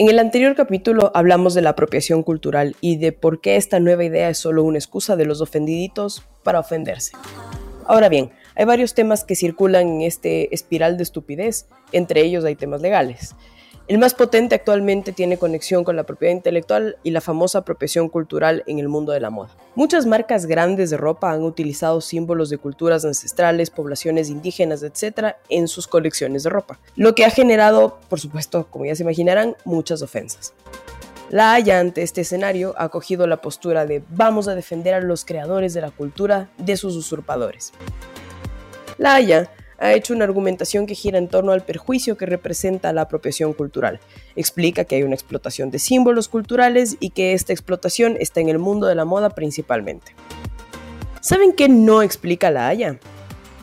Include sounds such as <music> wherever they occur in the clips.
En el anterior capítulo hablamos de la apropiación cultural y de por qué esta nueva idea es solo una excusa de los ofendiditos para ofenderse. Ahora bien, hay varios temas que circulan en este espiral de estupidez, entre ellos hay temas legales. El más potente actualmente tiene conexión con la propiedad intelectual y la famosa apropiación cultural en el mundo de la moda. Muchas marcas grandes de ropa han utilizado símbolos de culturas ancestrales, poblaciones indígenas, etc. en sus colecciones de ropa, lo que ha generado, por supuesto, como ya se imaginarán, muchas ofensas. La Haya ante este escenario ha cogido la postura de vamos a defender a los creadores de la cultura de sus usurpadores. La Haya ha hecho una argumentación que gira en torno al perjuicio que representa la apropiación cultural. Explica que hay una explotación de símbolos culturales y que esta explotación está en el mundo de la moda principalmente. ¿Saben qué no explica la Haya?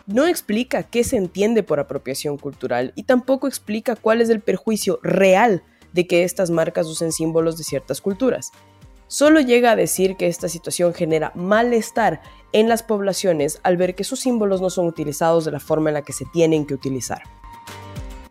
No explica qué se entiende por apropiación cultural y tampoco explica cuál es el perjuicio real de que estas marcas usen símbolos de ciertas culturas. Solo llega a decir que esta situación genera malestar en las poblaciones al ver que sus símbolos no son utilizados de la forma en la que se tienen que utilizar.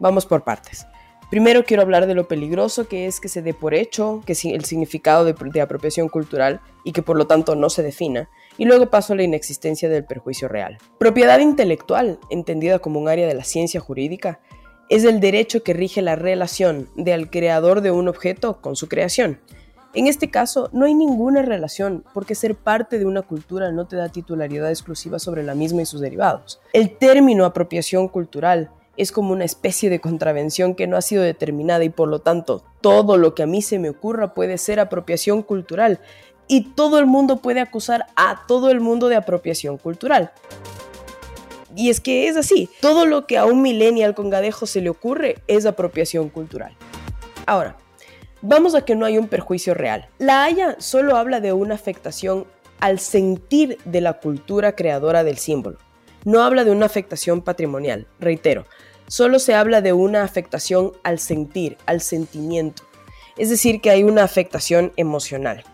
Vamos por partes. Primero quiero hablar de lo peligroso que es que se dé por hecho que el significado de, apropiación cultural y que por lo tanto no se defina, y luego paso a la inexistencia del perjuicio real. Propiedad intelectual, entendida como un área de la ciencia jurídica, es el derecho que rige la relación del creador de un objeto con su creación, en este caso, no hay ninguna relación, porque ser parte de una cultura no te da titularidad exclusiva sobre la misma y sus derivados. El término apropiación cultural es como una especie de contravención que no ha sido determinada y por lo tanto todo lo que a mí se me ocurra puede ser apropiación cultural y todo el mundo puede acusar a todo el mundo de apropiación cultural. Y es que es así, todo lo que a un millennial con gadejo se le ocurre es apropiación cultural. Ahora, Vamos a que no hay un perjuicio real. La Haya solo habla de una afectación al sentir de la cultura creadora del símbolo. No habla de una afectación patrimonial, reitero, solo se habla de una afectación al sentir, al sentimiento. Es decir, que hay una afectación emocional.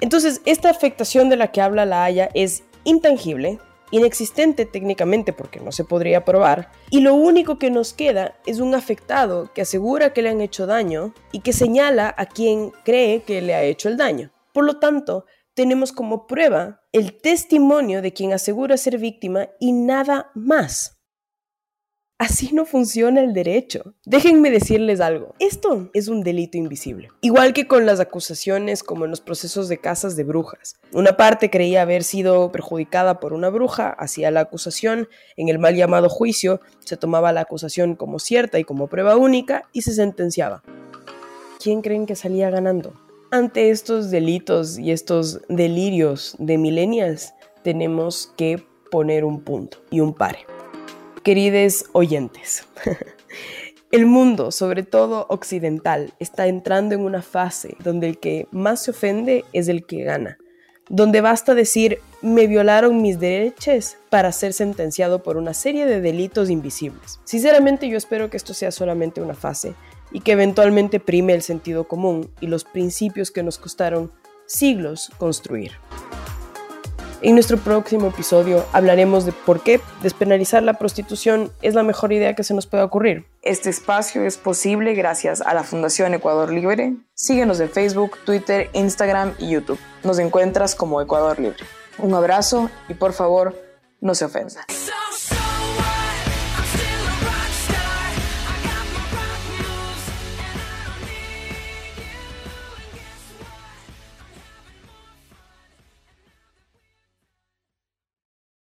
Entonces, esta afectación de la que habla la Haya es intangible, inexistente técnicamente porque no se podría probar, y lo único que nos queda es un afectado que asegura que le han hecho daño y que señala a quien cree que le ha hecho el daño. Por lo tanto, tenemos como prueba el testimonio de quien asegura ser víctima y nada más. Así no funciona el derecho. Déjenme decirles algo. Esto es un delito invisible. Igual que con las acusaciones como en los procesos de casas de brujas. Una parte creía haber sido perjudicada por una bruja, hacía la acusación, en el mal llamado juicio se tomaba la acusación como cierta y como prueba única y se sentenciaba. ¿Quién creen que salía ganando? Ante estos delitos y estos delirios de millennials, tenemos que poner un punto y un pare queridos oyentes. <laughs> El mundo, sobre todo occidental, está entrando en una fase donde el que más se ofende es el que gana, donde basta decir me violaron mis derechos para ser sentenciado por una serie de delitos invisibles. Sinceramente yo espero que esto sea solamente una fase y que eventualmente prime el sentido común y los principios que nos costaron siglos construir. En nuestro próximo episodio hablaremos de por qué despenalizar la prostitución es la mejor idea que se nos pueda ocurrir. Este espacio es posible gracias a la Fundación Ecuador Libre. Síguenos en Facebook, Twitter, Instagram y YouTube. Nos encuentras como Ecuador Libre. Un abrazo y por favor, no se ofendan.